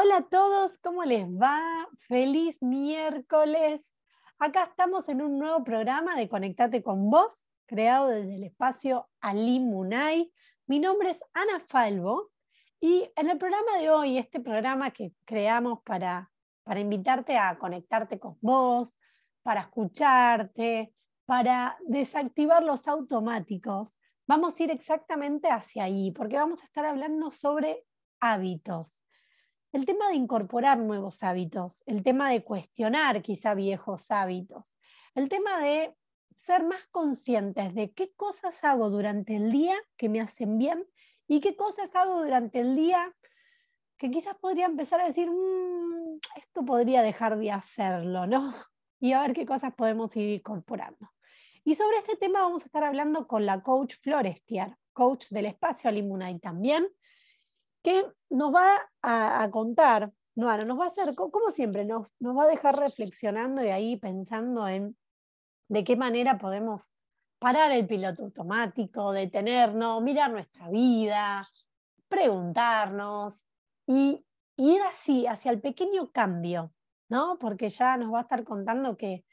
Hola a todos, ¿cómo les va? Feliz miércoles. Acá estamos en un nuevo programa de Conectate con vos, creado desde el espacio Ali Munay. Mi nombre es Ana Falvo y en el programa de hoy, este programa que creamos para, para invitarte a conectarte con vos, para escucharte, para desactivar los automáticos, vamos a ir exactamente hacia ahí, porque vamos a estar hablando sobre hábitos. El tema de incorporar nuevos hábitos, el tema de cuestionar quizá viejos hábitos, el tema de ser más conscientes de qué cosas hago durante el día que me hacen bien y qué cosas hago durante el día que quizás podría empezar a decir, mm, esto podría dejar de hacerlo, ¿no? Y a ver qué cosas podemos ir incorporando. Y sobre este tema vamos a estar hablando con la coach Florestier, coach del espacio Alimunay también, que nos va a, contar, no, nos va a hacer, como siempre, nos, va a dejar reflexionando y ahí pensando en de qué manera podemos parar el piloto automático, detenernos, mirar nuestra vida, preguntarnos y ir así hacia el pequeño cambio, ¿no? Porque ya nos va a estar contando que,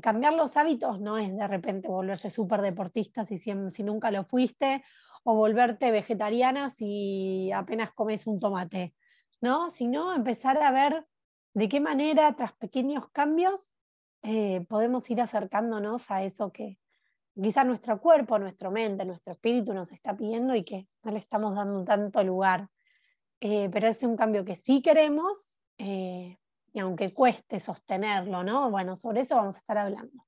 cambiar los hábitos no es de repente volverse súper deportista si, si nunca lo fuiste, o volverte vegetariana si apenas comes un tomate, ¿no? Sino empezar a ver de qué manera, tras pequeños cambios, eh, podemos ir acercándonos a eso que quizá nuestro cuerpo, nuestra mente, nuestro espíritu nos está pidiendo y que no le estamos dando tanto lugar. Eh, pero es un cambio que sí queremos eh, y aunque cueste sostenerlo, ¿no? Bueno, sobre eso vamos a estar hablando.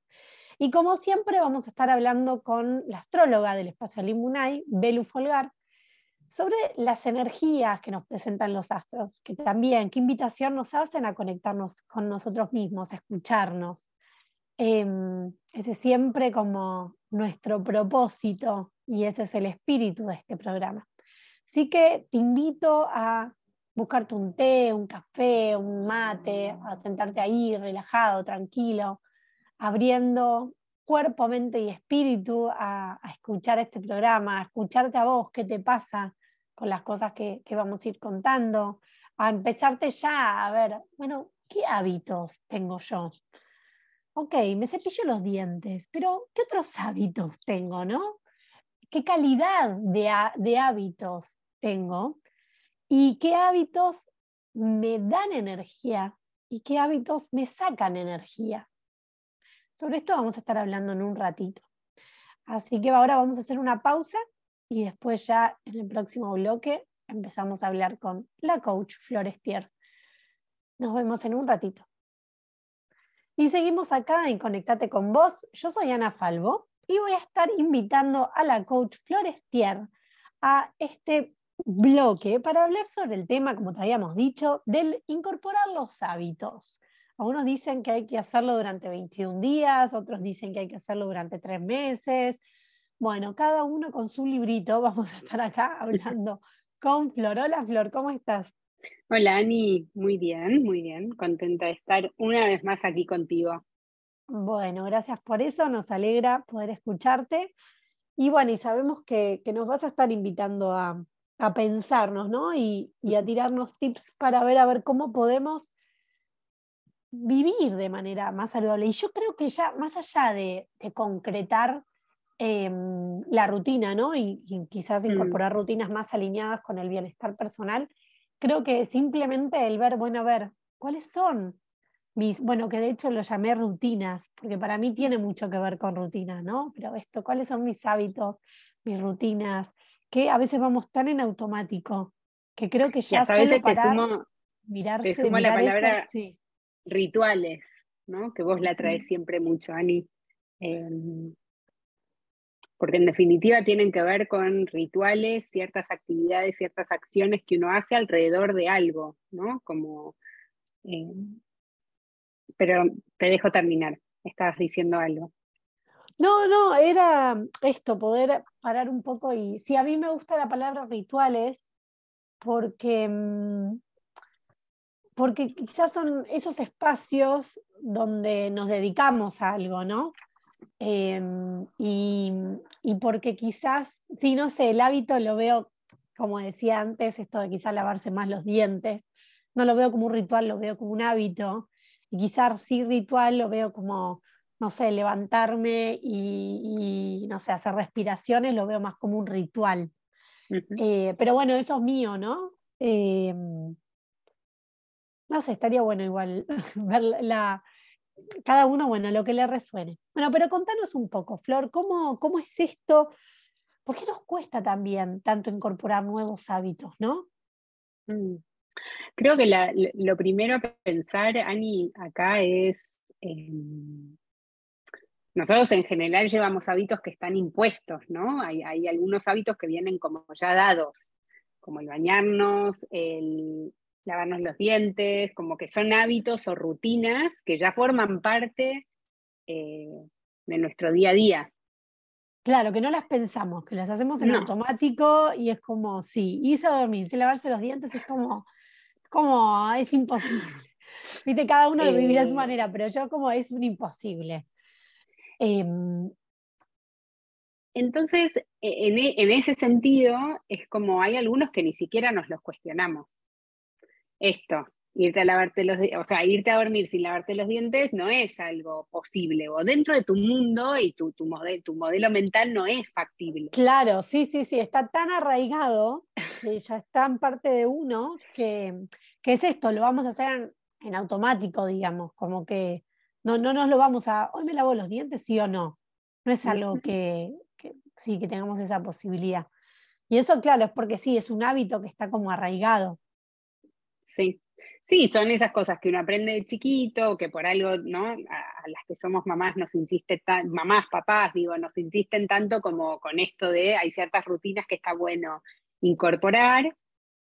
Y como siempre vamos a estar hablando con la astróloga del espacio Limunay, Belu Folgar, sobre las energías que nos presentan los astros, que también, qué invitación nos hacen a conectarnos con nosotros mismos, a escucharnos. Em, ese es siempre como nuestro propósito y ese es el espíritu de este programa. Así que te invito a buscarte un té, un café, un mate, a sentarte ahí relajado, tranquilo, abriendo cuerpo, mente y espíritu a, escuchar este programa, a escucharte a vos, qué te pasa con las cosas que, vamos a ir contando, a empezarte ya a ver, bueno, ¿qué hábitos tengo yo? Ok, me cepillo los dientes, pero ¿qué otros hábitos tengo, no? ¿Qué calidad de hábitos tengo? ¿Y qué hábitos me dan energía? ¿Y qué hábitos me sacan energía? Sobre esto vamos a estar hablando en un ratito. Así que ahora vamos a hacer una pausa y después ya en el próximo bloque empezamos a hablar con la coach Florestier. Nos vemos en un ratito. Y seguimos acá en Conectate con vos. Yo soy Ana Falvo y voy a estar invitando a la coach Florestier a este bloque para hablar sobre el tema, como te habíamos dicho, del incorporar los hábitos. Algunos dicen que hay que hacerlo durante 21 días, otros dicen que hay que hacerlo durante tres meses. Bueno, cada uno con su librito, vamos a estar acá hablando con Flor. Hola Flor, ¿cómo estás? Hola Ani, muy bien, muy bien, contenta de estar una vez más aquí contigo. Bueno, gracias por eso, nos alegra poder escucharte. Y bueno, y sabemos que, nos vas a estar invitando a, pensarnos, ¿no? Y, y, a tirarnos tips para ver a ver cómo podemos vivir de manera más saludable. Y yo creo que ya, más allá de, concretar em, la rutina, ¿no? Y, quizás mm. incorporar rutinas más alineadas con el bienestar personal, creo que simplemente el ver, bueno, a ver, ¿cuáles son mis, bueno, que de hecho lo llamé rutinas, porque para mí tiene mucho que ver con rutinas, ¿no? Pero esto, ¿cuáles son mis hábitos, mis rutinas? Que a veces vamos tan en automático, que creo que ya solo para mirarse, te la palabra, sí rituales, ¿no? Que vos la traes siempre mucho, Ani. Em, porque en definitiva tienen que ver con rituales, ciertas actividades, ciertas acciones que uno hace alrededor de algo, ¿no? Como. Em, pero te dejo terminar, estabas diciendo algo. No, no, era esto, poder parar un poco y sí, a mí me gusta la palabra rituales porque mm, porque quizás son esos espacios donde nos dedicamos a algo, ¿no? Em, y, porque quizás, sí, no sé, el hábito lo veo, como decía antes, esto de quizás lavarse más los dientes, no lo veo como un ritual, lo veo como un hábito. Y quizás sí ritual lo veo como, no sé, levantarme y, no sé, hacer respiraciones, lo veo más como un ritual. Eh, pero bueno, eso es mío, ¿no? Em, no sé, estaría bueno igual ver la, cada uno, bueno, lo que le resuene. Bueno, pero contanos un poco, Flor, ¿cómo, cómo es esto? ¿Por qué nos cuesta también tanto incorporar nuevos hábitos, no? Mm. Creo que lo primero a pensar, Ani, acá es, em, nosotros en general llevamos hábitos que están impuestos, ¿no? Hay, hay, algunos hábitos que vienen como ya dados, como el bañarnos, el lavarnos los dientes, como que son hábitos o rutinas que ya forman parte eh, de nuestro día a día. Claro, que no las pensamos, que las hacemos en automático y es como, sí, a dormir sin lavarse los dientes es como, como, es imposible. Viste, cada uno lo vivirá a su eh. manera, pero yo como es un imposible. Em, entonces, e, e, en, ese sentido, es como hay algunos que ni siquiera nos los cuestionamos. Esto, irte a lavarte los o sea, irte a dormir sin lavarte los dientes no es algo posible, o dentro de tu mundo y tu, tu, tu modelo mental no es factible. Claro, sí, sí, sí, está tan arraigado, que ya está en parte de uno, que, es esto, lo vamos a hacer en, automático, digamos, como que no, no nos lo vamos a, hoy me lavo los dientes, sí o no. No es algo que, que sí, que tengamos esa posibilidad. Y eso, claro, es porque sí, es un hábito que está como arraigado. Sí, Sí, son esas cosas que uno aprende de chiquito, que por algo, ¿no? A, las que somos mamás nos insiste, mamás, papás, digo, nos insisten tanto como con esto de hay ciertas rutinas que está bueno incorporar.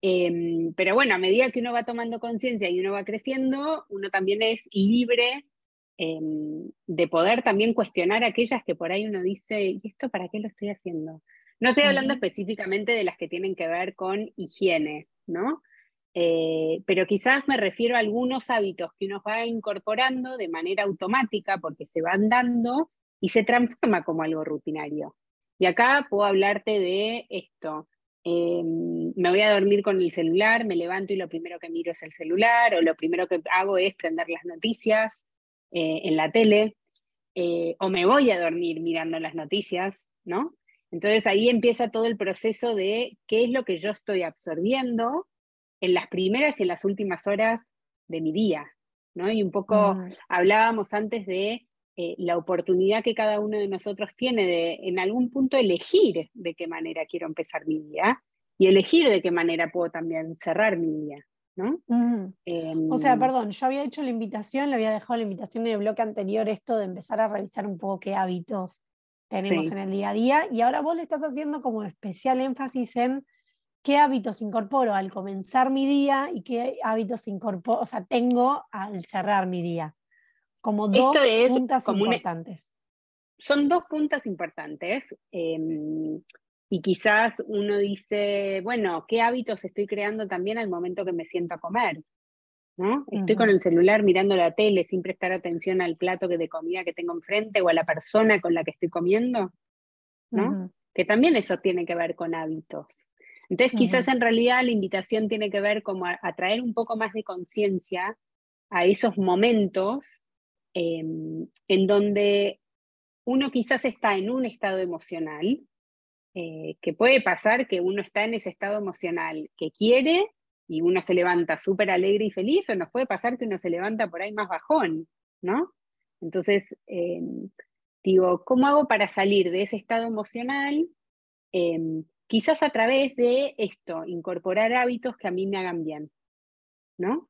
Em, pero bueno, a medida que uno va tomando conciencia y uno va creciendo, uno también es libre em, de poder también cuestionar aquellas que por ahí uno dice, ¿y esto para qué lo estoy haciendo? No estoy hablando específicamente de las que tienen que ver con higiene, ¿no? Eh, pero quizás me refiero a algunos hábitos que uno va incorporando de manera automática porque se van dando y se transforma como algo rutinario. Y acá puedo hablarte de esto. Em, me voy a dormir con el celular, me levanto y lo primero que miro es el celular, o lo primero que hago es prender las noticias eh, en la tele, eh, o me voy a dormir mirando las noticias, ¿no? Entonces ahí empieza todo el proceso de qué es lo que yo estoy absorbiendo en las primeras y en las últimas horas de mi día, ¿no? Y un poco mm. hablábamos antes de eh, la oportunidad que cada uno de nosotros tiene de en algún punto elegir de qué manera quiero empezar mi día y elegir de qué manera puedo también cerrar mi día. ¿no? Em, o sea, perdón, yo había hecho la invitación, le había dejado la invitación en el bloque anterior esto de empezar a revisar un poco qué hábitos tenemos en el día a día y ahora vos le estás haciendo como especial énfasis en qué hábitos incorporo al comenzar mi día y qué hábitos incorporo, o sea, tengo al cerrar mi día. Como dos puntas importantes. son dos puntas importantes. Em, y quizás uno dice, bueno, ¿qué hábitos estoy creando también al momento que me siento a comer? ¿no? Estoy con el celular mirando la tele sin prestar atención al plato de comida que tengo enfrente o a la persona con la que estoy comiendo, ¿no? Que también eso tiene que ver con hábitos. Entonces, quizás en realidad la invitación tiene que ver como a, traer un poco más de conciencia a esos momentos em, en donde uno quizás está en un estado emocional, eh, que puede pasar que uno está en ese estado emocional que quiere y uno se levanta súper alegre y feliz, o nos puede pasar que uno se levanta por ahí más bajón, ¿no? Entonces, em, digo, ¿cómo hago para salir de ese estado emocional? Em, quizás a través de esto, incorporar hábitos que a mí me hagan bien, ¿no?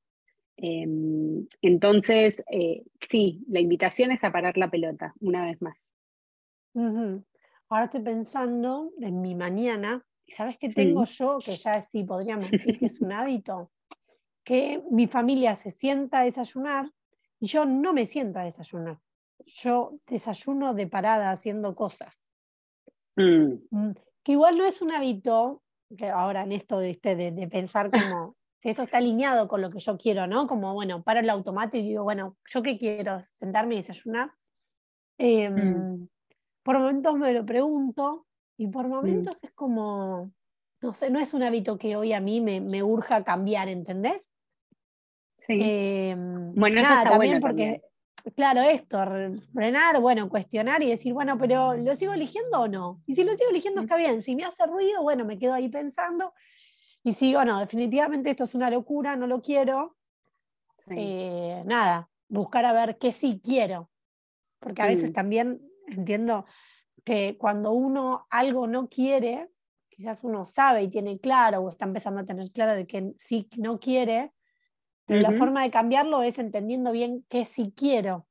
Em, entonces, eh, sí, la invitación es a parar la pelota, una vez más. Ahora estoy pensando en mi mañana, y sabes qué tengo yo, que ya sí podríamos decir que es un hábito, que mi familia se sienta a desayunar y yo no me siento a desayunar. Yo desayuno de parada haciendo cosas. Mm. Que igual no es un hábito, que ahora en esto de, este, de, pensar como, si eso está alineado con lo que yo quiero, ¿no? Como, bueno, paro el automático y digo, bueno, ¿yo qué quiero? ¿Sentarme y desayunar? Em, mm. Por momentos me lo pregunto y por mm. momentos es como, no sé, no es un hábito que hoy a mí me, me urja cambiar, ¿entendés? Sí. Em, bueno, eso está también porque, claro, esto, frenar, bueno, cuestionar y decir, bueno, pero ¿lo sigo eligiendo o no? Y si lo sigo eligiendo está bien, si me hace ruido, bueno, me quedo ahí pensando y sigo, no, definitivamente esto es una locura, no lo quiero. Eh, nada, buscar a ver qué sí quiero. Porque a veces también entiendo que cuando uno algo no quiere, quizás uno sabe y tiene claro o está empezando a tener claro de que sí no quiere, pero la forma de cambiarlo es entendiendo bien qué sí quiero,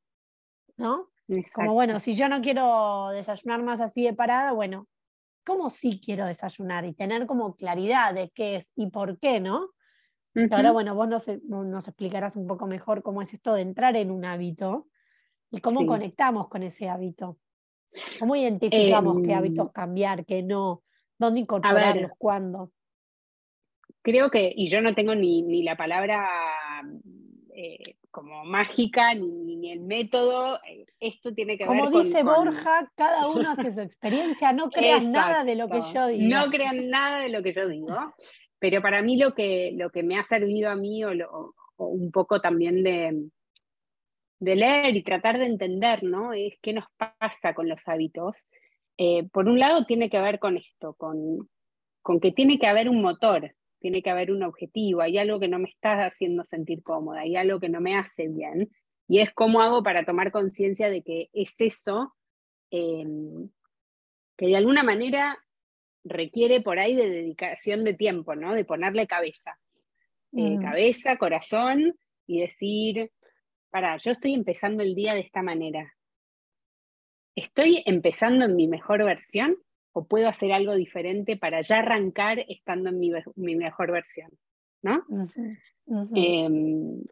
¿no? Como bueno, si yo no quiero desayunar más así de parada, bueno, ¿cómo sí quiero desayunar? Y tener como claridad de qué es y por qué, ¿no? Ahora, bueno, vos nos, nos, explicarás un poco mejor cómo es esto de entrar en un hábito y cómo conectamos con ese hábito. ¿Cómo identificamos qué hábitos em, cambiar, qué no? ¿Dónde incorporarlos? ¿Cuándo? Creo que, y yo no tengo ni, la palabra eh, como mágica, ni, el método, eh, esto tiene que ver con... Como dice Borja, cada uno hace su experiencia, no creas nada de lo que yo digo. No crean nada de lo que yo digo, pero para mí lo que, lo que me ha servido a mí, o, un poco también de, de leer y tratar de entender, ¿no? Es qué nos pasa con los hábitos. Eh, por un lado tiene que ver con esto, con, con que tiene que haber un motor, tiene que haber un objetivo, hay algo que no me está haciendo sentir cómoda, hay algo que no me hace bien, y es cómo hago para tomar conciencia de que es eso em, que de alguna manera requiere por ahí de dedicación de tiempo, ¿no? De ponerle cabeza. Eh, mm. cabeza, corazón y decir, para, yo estoy empezando el día de esta manera. ¿Estoy empezando en mi mejor versión o puedo hacer algo diferente para ya arrancar estando en mi, mejor versión? ¿No? Em,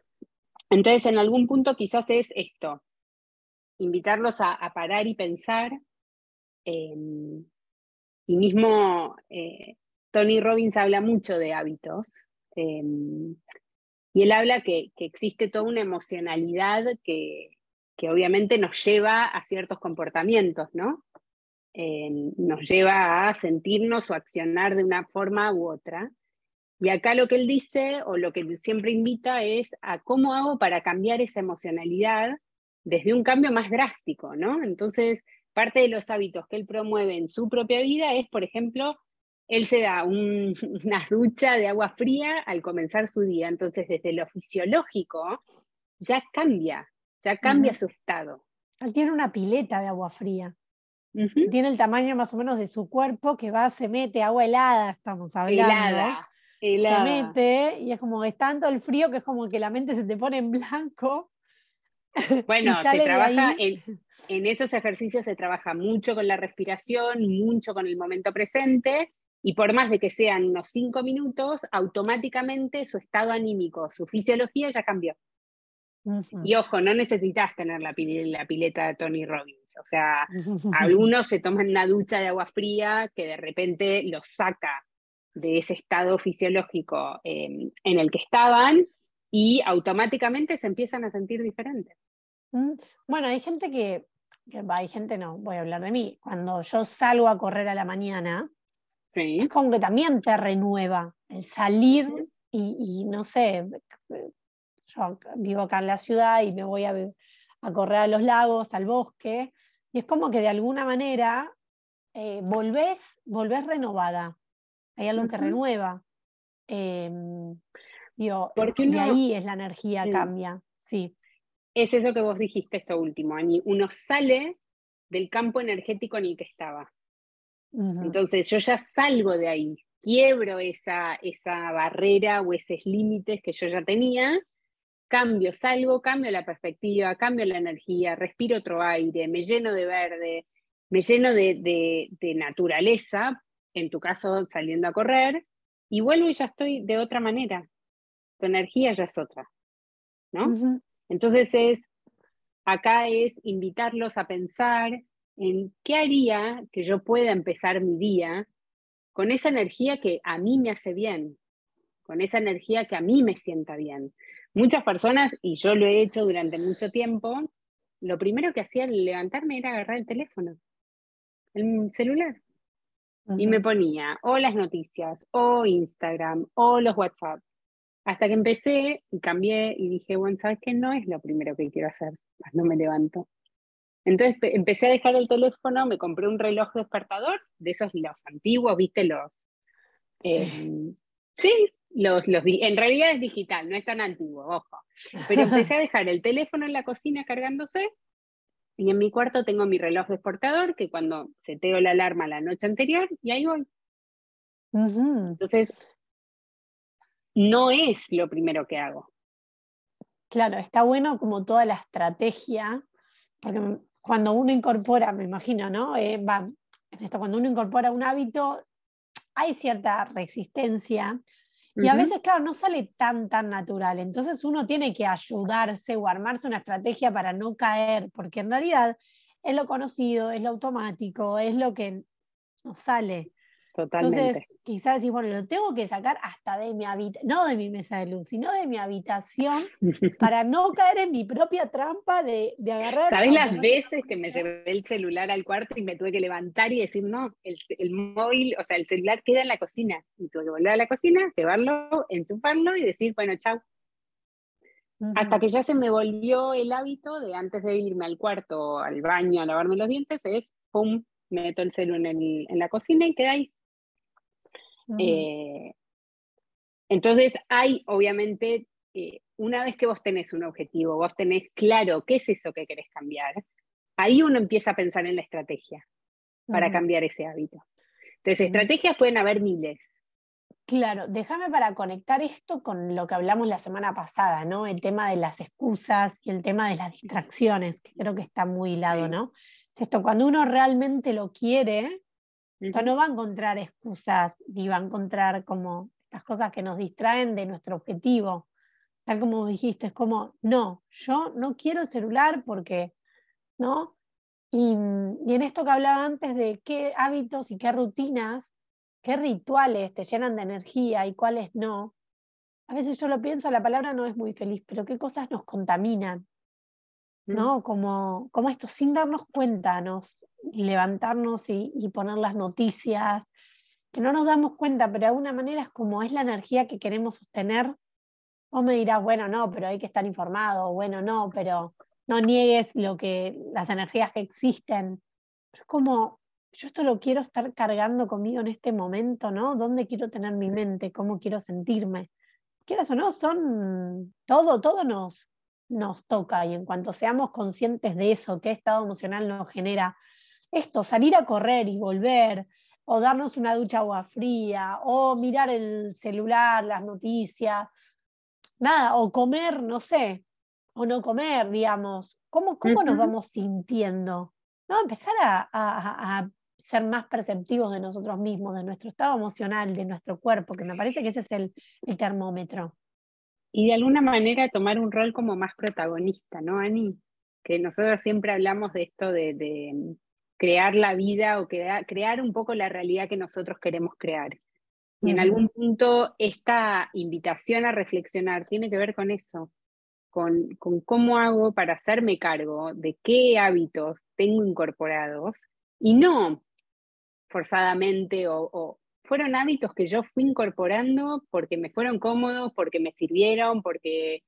entonces, en algún punto quizás es esto, invitarlos a, parar y pensar. Em, y mismo eh, Tony Robbins habla mucho de hábitos. Em, y él habla que, existe toda una emocionalidad que, obviamente nos lleva a ciertos comportamientos, ¿no? Eh, nos lleva a sentirnos o accionar de una forma u otra. Y acá lo que él dice, o lo que siempre invita, es a cómo hago para cambiar esa emocionalidad desde un cambio más drástico, ¿no? Entonces, parte de los hábitos que él promueve en su propia vida es, por ejemplo, él se da una ducha de agua fría al comenzar su día. Entonces, desde lo fisiológico, ya cambia, ya cambia su estado. Él tiene una pileta de agua fría. Tiene el tamaño más o menos de su cuerpo que va, se mete agua helada, estamos hablando. Helada, Se mete y es como es tanto el frío que es como que la mente se te pone en blanco. Bueno, se trabaja en, en esos ejercicios se trabaja mucho con la respiración, mucho con el momento presente y por más de que sean unos cinco minutos, automáticamente su estado anímico, su fisiología ya cambió. Y ojo, no necesitas tener la, la, pileta de Tony Robbins. O sea, algunos se toman una ducha de agua fría que de repente los saca de ese estado fisiológico em, en el que estaban y automáticamente se empiezan a sentir diferentes. Mm, bueno, hay gente que, que, hay gente no, voy a hablar de mí, cuando yo salgo a correr a la mañana, es como que también te renueva el salir y, no sé, yo vivo acá en la ciudad y me voy a, a, correr a los lagos, al bosque, y es como que de alguna manera eh, volvés, renovada. Hay algo que renueva. Em, y ahí es la energía cambia, sí. Es eso que vos dijiste esto último, Ani. Uno sale del campo energético en el que estaba. Entonces yo ya salgo de ahí, quiebro esa, esa barrera o esos límites que yo ya tenía, cambio, salgo, cambio la perspectiva, cambio la energía, respiro otro aire, me lleno de verde, me lleno de, naturaleza, en tu caso saliendo a correr, y vuelvo y ya estoy de otra manera. Tu energía ya es otra. ¿no? Entonces es, acá es invitarlos a pensar en qué haría que yo pueda empezar mi día con esa energía que a mí me hace bien, con esa energía que a mí me sienta bien. Muchas personas, y yo lo he hecho durante mucho tiempo, lo primero que hacía al levantarme era agarrar el teléfono, el celular, y me ponía o las noticias, o Instagram, o los WhatsApp. Hasta que empecé y cambié y dije, bueno, ¿sabes qué? No es lo primero que quiero hacer, no me levanto. Entonces empecé a dejar el teléfono, me compré un reloj despertador, de esos los antiguos, viste, los... sí, em, los, los, en realidad es digital, no es tan antiguo, ojo. Pero empecé a dejar el teléfono en la cocina cargándose y en mi cuarto tengo mi reloj despertador que cuando seteo la alarma la noche anterior y ahí voy. Entonces, no es lo primero que hago. Claro, está bueno como toda la estrategia, porque cuando uno incorpora, me imagino, ¿no? Eh, va, esto, cuando uno incorpora un hábito, hay cierta resistencia y a veces, claro, no sale tan, tan natural. Entonces uno tiene que ayudarse o armarse una estrategia para no caer, porque en realidad es lo conocido, es lo automático, es lo que nos sale. Entonces, quizás decir, bueno, lo tengo que sacar hasta de mi habitación, no de mi mesa de luz, sino de mi habitación, para no caer en mi propia trampa de, de agarrar. ¿Sabes las veces que me llevé el celular al cuarto y me tuve que levantar y decir, no, el, el, móvil, o sea, el celular queda en la cocina? Y tuve que volver a la cocina, llevarlo, enchufarlo y decir, bueno, chao. Hasta que ya se me volvió el hábito de antes de irme al cuarto, al baño, a lavarme los dientes, es, pum, meto el celular en, en la cocina y queda ahí eh, entonces hay, obviamente, eh, una vez que vos tenés un objetivo, vos tenés claro qué es eso que querés cambiar, ahí uno empieza a pensar en la estrategia para cambiar ese hábito. Entonces, estrategias pueden haber miles. Claro, déjame para conectar esto con lo que hablamos la semana pasada, ¿no? El tema de las excusas y el tema de las distracciones, que creo que está muy hilado, ¿no? Esto, cuando uno realmente lo quiere, no va a encontrar excusas ni va a encontrar como estas cosas que nos distraen de nuestro objetivo. Tal como dijiste, es como, no, yo no quiero el celular porque, ¿no? Y, y en esto que hablaba antes de qué hábitos y qué rutinas, qué rituales te llenan de energía y cuáles no, a veces yo lo pienso, la palabra no es muy feliz, pero qué cosas nos contaminan, ¿no? Como, como esto, sin darnos cuenta, nos levantarnos y, poner las noticias, que no nos damos cuenta, pero de alguna manera es como es la energía que queremos sostener. Vos me dirás, bueno, no, pero hay que estar informado, bueno, no, pero no niegues lo que, las energías que existen. es como, yo esto lo quiero estar cargando conmigo en este momento, ¿no? ¿Dónde quiero tener mi mente? ¿Cómo quiero sentirme? Quieras o no, son todo, todo nos, nos toca y en cuanto seamos conscientes de eso, qué estado emocional nos genera esto, salir a correr y volver, o darnos una ducha agua fría, o mirar el celular, las noticias, nada, o comer, no sé, o no comer, digamos. ¿Cómo, cómo nos vamos sintiendo? ¿No? Empezar a, ser más perceptivos de nosotros mismos, de nuestro estado emocional, de nuestro cuerpo, que me parece que ese es el, el termómetro. Y de alguna manera tomar un rol como más protagonista, ¿no, Ani? Que nosotros siempre hablamos de esto de, crear la vida o crear, un poco la realidad que nosotros queremos crear. Y en algún punto esta invitación a reflexionar tiene que ver con eso, con, cómo hago para hacerme cargo de qué hábitos tengo incorporados y no forzadamente o, fueron hábitos que yo fui incorporando porque me fueron cómodos, porque me sirvieron, porque,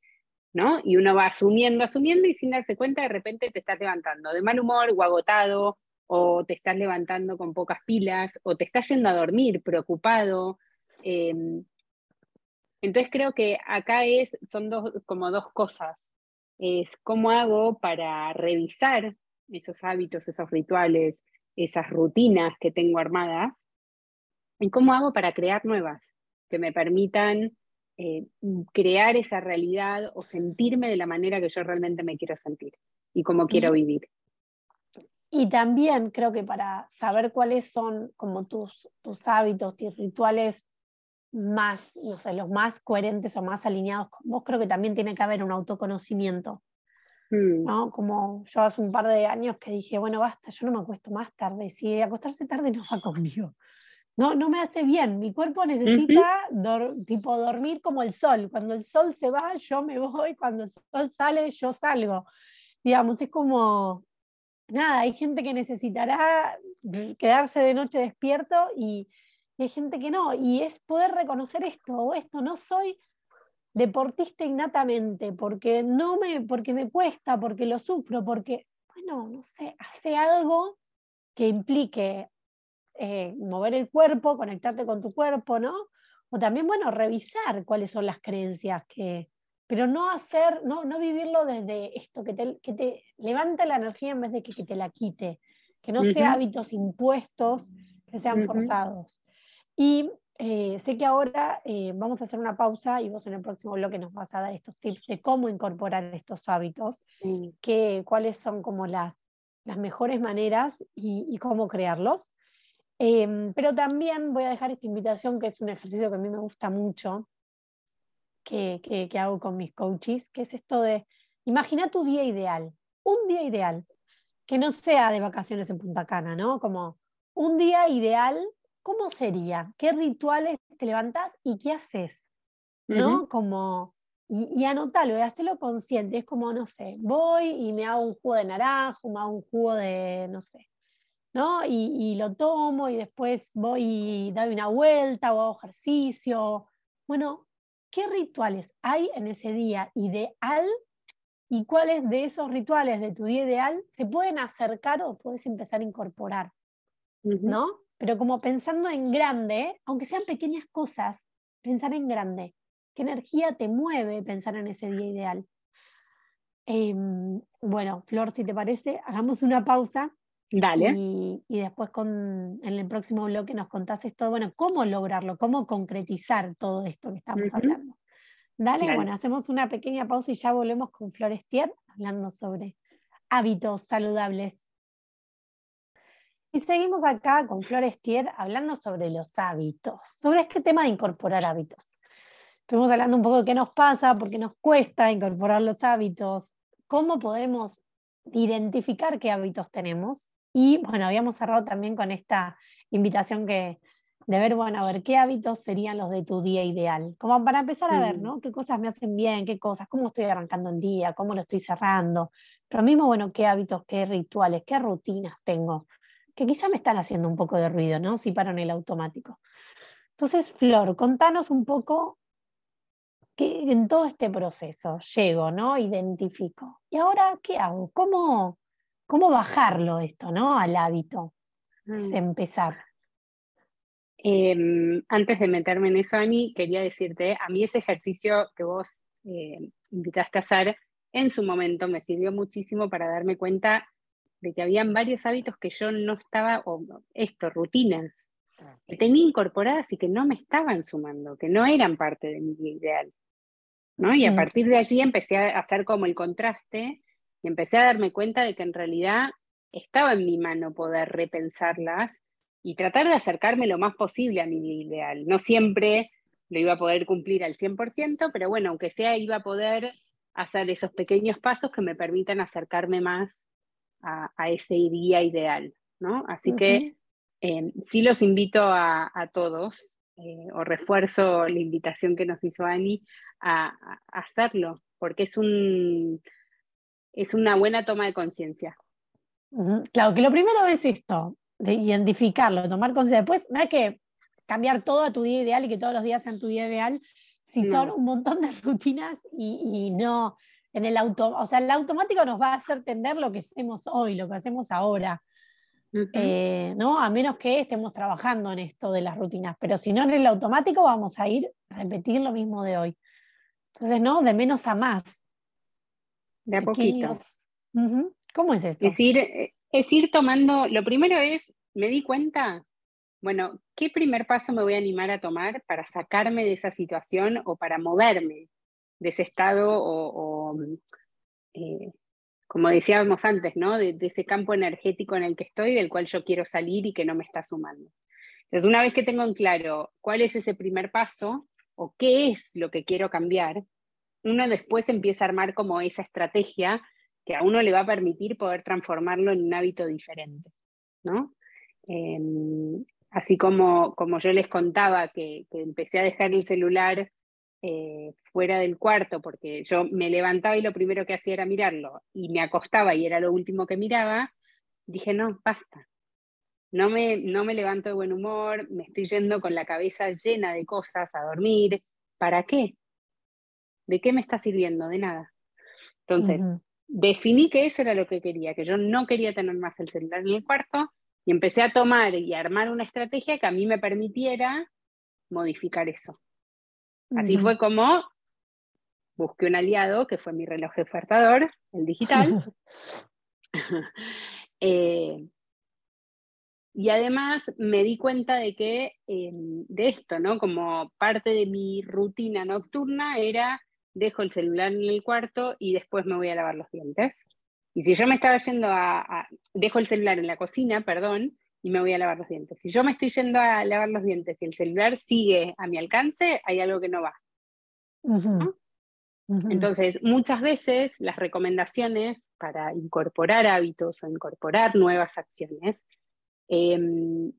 ¿no? Y uno va asumiendo, asumiendo y sin darse cuenta de repente te estás levantando de mal humor o agotado o te estás levantando con pocas pilas, o te estás yendo a dormir preocupado. Em, entonces creo que acá es, son dos, como dos cosas. Es cómo hago para revisar esos hábitos, esos rituales, esas rutinas que tengo armadas, y cómo hago para crear nuevas que me permitan eh, crear esa realidad o sentirme de la manera que yo realmente me quiero sentir y cómo quiero vivir. Y también creo que para saber cuáles son como tus, tus hábitos, tus rituales más, no sé, los más coherentes o más alineados con vos, creo que también tiene que haber un autoconocimiento. Mm. ¿no? Como yo hace un par de años que dije, bueno, basta, yo no me acuesto más tarde. Si acostarse tarde no va conmigo. No, no me hace bien. Mi cuerpo necesita tipo dormir como el sol. Cuando el sol se va, yo me voy. Cuando el sol sale, yo salgo. Digamos, es como nada, hay gente que necesitará quedarse de noche despierto y, hay gente que no. Y es poder reconocer esto o esto, no soy deportista innatamente, porque no me, porque me cuesta, porque lo sufro, porque, bueno, no sé, hace algo que implique eh, mover el cuerpo, conectarte con tu cuerpo, ¿no? O también, bueno, revisar cuáles son las creencias que, pero no hacer, no, no vivirlo desde esto, que te, que te levanta la energía en vez de que, te la quite, que no sea hábitos impuestos, que sean forzados. Y eh, sé que ahora eh, vamos a hacer una pausa y vos en el próximo bloque nos vas a dar estos tips de cómo incorporar estos hábitos, que, cuáles son como las, las mejores maneras y, cómo crearlos. Em, pero también voy a dejar esta invitación, que es un ejercicio que a mí me gusta mucho, que, que, hago con mis coaches, que es esto de, imagina tu día ideal, un día ideal, que no sea de vacaciones en Punta Cana, ¿no? Como un día ideal, ¿cómo sería? ¿Qué rituales te levantas y qué haces? ¿No? Como, y, y anotalo, y hacerlo consciente, es como, no sé, voy y me hago un jugo de naranja, me hago un jugo de, no sé, ¿no? Y, y, lo tomo y después voy y doy una vuelta o hago ejercicio. Bueno, ¿qué rituales hay en ese día ideal y cuáles de esos rituales de tu día ideal se pueden acercar o puedes empezar a incorporar? ¿No? Pero como pensando en grande, aunque sean pequeñas cosas, pensar en grande. ¿Qué energía te mueve pensar en ese día ideal? Em, bueno, Flor, si te parece, hagamos una pausa Dale. Y, después con, en el próximo bloque nos contás esto, bueno, cómo lograrlo, cómo concretizar todo esto que estamos hablando. Dale, bueno, hacemos una pequeña pausa y ya volvemos con Florestier hablando sobre hábitos saludables. Y seguimos acá con Florestier hablando sobre los hábitos, sobre este tema de incorporar hábitos. Estuvimos hablando un poco de qué nos pasa, por qué nos cuesta incorporar los hábitos, cómo podemos identificar qué hábitos tenemos y bueno, habíamos cerrado también con esta invitación que, de ver, bueno, a ver qué hábitos serían los de tu día ideal, como para empezar a ver. ¿no? ¿Qué cosas me hacen bien? ¿Qué cosas? ¿Cómo estoy arrancando el día? ¿Cómo lo estoy cerrando? Pero mismo, bueno, ¿qué hábitos, qué rituales, qué rutinas tengo? Que quizá me están haciendo un poco de ruido, ¿no? Si paro en el automático. Entonces, Flor, contanos un poco que en todo este proceso llego, ¿no? Identifico. ¿Y ahora qué hago? ¿Cómo, cómo bajarlo esto, ¿no? Al hábito. Es mm. empezar. Em, antes de meterme en eso, Ani, quería decirte, a mí ese ejercicio que vos eh, invitaste a hacer en su momento me sirvió muchísimo para darme cuenta de que habían varios hábitos que yo no estaba, o esto, rutinas, que tenía incorporadas y que no me estaban sumando, que no eran parte de mi ideal. ¿no? Y a partir de allí empecé a hacer como el contraste y empecé a darme cuenta de que en realidad estaba en mi mano poder repensarlas y tratar de acercarme lo más posible a mi ideal. No siempre lo iba a poder cumplir al 100%, pero bueno, aunque sea, iba a poder hacer esos pequeños pasos que me permitan acercarme más a, ese día ideal, ¿no? Así que eh, sí los invito a, todos, eh, o refuerzo la invitación que nos hizo Ani, a, hacerlo, porque es, un, es una buena toma de conciencia. Claro, que lo primero es esto, de identificarlo, tomar conciencia. Después no hay que cambiar todo a tu día ideal y que todos los días sean tu día ideal, si son un montón de rutinas y, no en el auto, o sea, el automático nos va a hacer tender lo que hacemos hoy, lo que hacemos ahora. Eh, ¿no? A menos que estemos trabajando en esto de las rutinas, pero si no en el automático vamos a ir a repetir lo mismo de hoy. Entonces, ¿no? De menos a más. De a poquito. ¿Cómo es esto? Es ir, eh, es ir tomando, lo primero es, me di cuenta, bueno, ¿qué primer paso me voy a animar a tomar para sacarme de esa situación o para moverme de ese estado o, eh, como decíamos antes, ¿no? De, de, ese campo energético en el que estoy, del cual yo quiero salir y que no me está sumando. Entonces, una vez que tengo en claro cuál es ese primer paso, o qué es lo que quiero cambiar, uno después empieza a armar como esa estrategia que a uno le va a permitir poder transformarlo en un hábito diferente, ¿no? Em, así como, como yo les contaba que, empecé a dejar el celular eh, fuera del cuarto porque yo me levantaba y lo primero que hacía era mirarlo y me acostaba y era lo último que miraba, dije, no, basta, no me, no me levanto de buen humor, me estoy yendo con la cabeza llena de cosas a dormir. ¿Para qué? ¿De qué me está sirviendo? De nada. Entonces, definí que eso era lo que quería, que yo no quería tener más el celular en el cuarto y empecé a tomar y armar una estrategia que a mí me permitiera modificar eso. Así fue como busqué un aliado, que fue mi reloj despertador, el digital. Eh, y además me di cuenta de que em, de esto, ¿no? Como parte de mi rutina nocturna era dejo el celular en el cuarto y después me voy a lavar los dientes. Y si yo me estaba yendo a, dejo el celular en la cocina, perdón, y me voy a lavar los dientes. Si yo me estoy yendo a lavar los dientes y el celular sigue a mi alcance, hay algo que no va. Entonces, muchas veces las recomendaciones para incorporar hábitos o incorporar nuevas acciones em,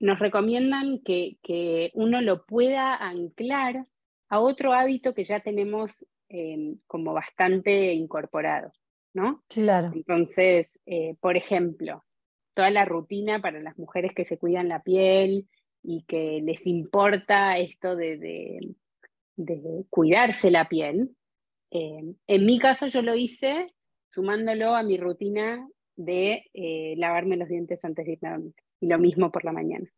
nos recomiendan que, que, uno lo pueda anclar a otro hábito que ya tenemos em, como bastante incorporado, ¿no? Claro. Entonces, eh, por ejemplo, toda la rutina para las mujeres que se cuidan la piel y que les importa esto de, cuidarse la piel. Em, en mi caso yo lo hice sumándolo a mi rutina de eh, lavarme los dientes antes de irme a dormir. Y lo mismo por la mañana.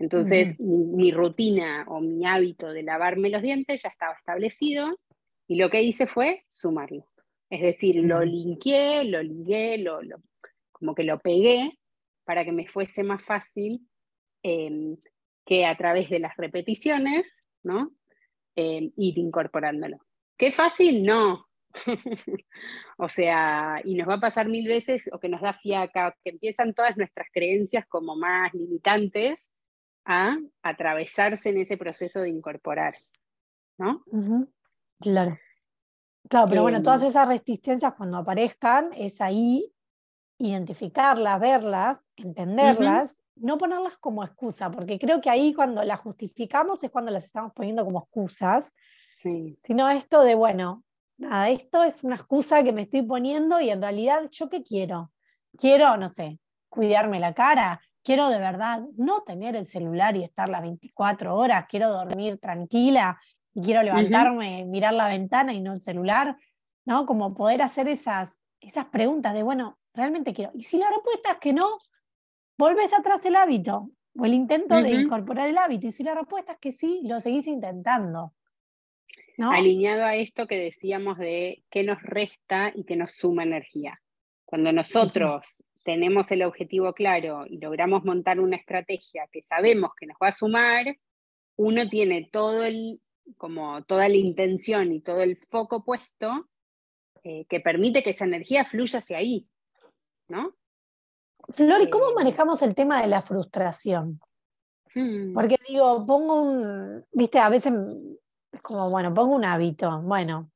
Entonces, mi, rutina o mi hábito de lavarme los dientes ya estaba establecido y lo que hice fue sumarlo. Es decir, lo linkeé, lo ligué, lo, como que lo pegué para que me fuese más fácil em, que a través de las repeticiones, ¿no? Em, ir incorporándolo. ¿Qué fácil? No. o sea, y nos va a pasar mil veces o que nos da fiaca, que empiezan todas nuestras creencias como más limitantes a atravesarse en ese proceso de incorporar, ¿no? Claro. Claro, pero bueno, todas em. esas resistencias cuando aparezcan es ahí identificarlas, verlas, entenderlas, no ponerlas como excusa, porque creo que ahí cuando las justificamos es cuando las estamos poniendo como excusas, sino esto de, bueno, nada, esto es una excusa que me estoy poniendo y en realidad yo qué quiero? Quiero, no sé, cuidarme la cara, quiero de verdad no tener el celular y estar las 24 horas, quiero dormir tranquila y quiero levantarme, mirar la ventana y no el celular, ¿no? Como poder hacer esas, esas preguntas de, bueno, realmente quiero. Y si la respuesta es que no, volvés atrás el hábito o el intento de incorporar el hábito. Y si la respuesta es que sí, lo seguís intentando. ¿no? Alineado a esto que decíamos de qué nos resta y qué nos suma energía. Cuando nosotros tenemos el objetivo claro y logramos montar una estrategia que sabemos que nos va a sumar, uno tiene todo el, como toda la intención y todo el foco puesto eh, que permite que esa energía fluya hacia ahí, ¿no? Flor, ¿y cómo eh, manejamos el tema de la frustración? Hmm. Porque digo, pongo un, viste, a veces es como, bueno, pongo un hábito, bueno,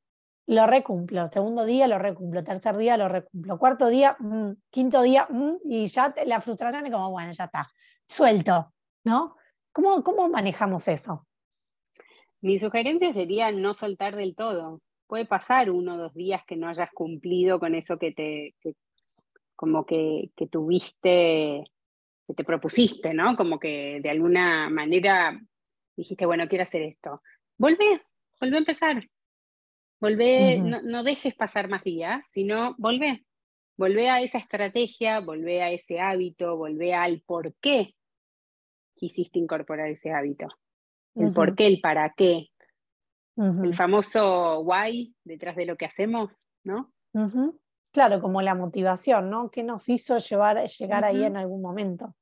lo recumplo, segundo día lo recumplo, tercer día lo recumplo, cuarto día, mm, quinto día, mm, y ya la frustración es como, bueno, ya está, suelto, ¿no? ¿Cómo, cómo manejamos eso? Mi sugerencia sería no soltar del todo. Puede pasar uno o dos días que no hayas cumplido con eso que te, como que, que tuviste, que te propusiste, ¿no? Como que de alguna manera dijiste, bueno, quiero hacer esto. Volvé, volvé a empezar, Volvé, no, dejes pasar más días, sino volvé. Volvé a esa estrategia, volvé a ese hábito, volvé al por qué quisiste incorporar ese hábito. El por qué, el para qué. El famoso why detrás de lo que hacemos, ¿no? Claro, como la motivación, ¿no? ¿Qué nos hizo llevar, llegar ahí en algún momento?